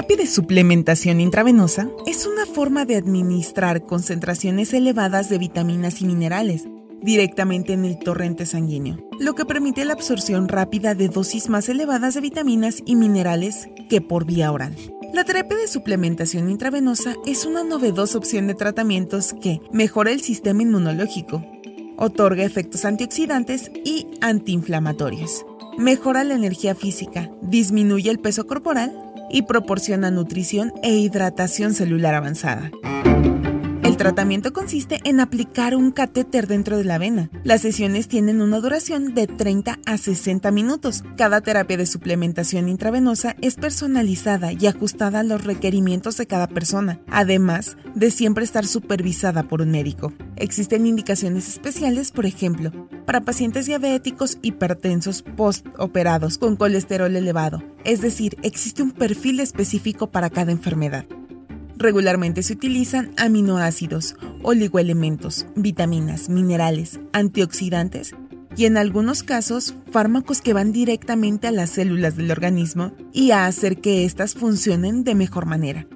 terapia de suplementación intravenosa es una forma de administrar concentraciones elevadas de vitaminas y minerales directamente en el torrente sanguíneo, lo que permite la absorción rápida de dosis más elevadas de vitaminas y minerales que por vía oral. La terapia de suplementación intravenosa es una novedosa opción de tratamientos que mejora el sistema inmunológico, otorga efectos antioxidantes y antiinflamatorios, mejora la energía física, disminuye el peso corporal y proporciona nutrición e hidratación celular avanzada. El tratamiento consiste en aplicar un catéter dentro de la vena. Las sesiones tienen una duración de 30 a 60 minutos. Cada terapia de suplementación intravenosa es personalizada y ajustada a los requerimientos de cada persona, además de siempre estar supervisada por un médico. Existen indicaciones especiales, por ejemplo, para pacientes diabéticos hipertensos postoperados con colesterol elevado, es decir, existe un perfil específico para cada enfermedad. Regularmente se utilizan aminoácidos, oligoelementos, vitaminas, minerales, antioxidantes y en algunos casos fármacos que van directamente a las células del organismo y a hacer que éstas funcionen de mejor manera.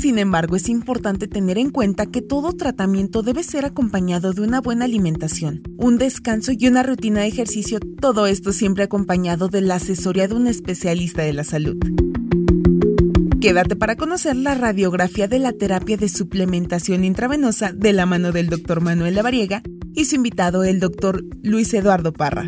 Sin embargo, es importante tener en cuenta que todo tratamiento debe ser acompañado de una buena alimentación, un descanso y una rutina de ejercicio, todo esto siempre acompañado de la asesoría de un especialista de la salud. Quédate para conocer la radiografía de la terapia de suplementación intravenosa de la mano del Dr. Manuel Lavariega y su invitado, el Dr. Luis Eduardo Parra.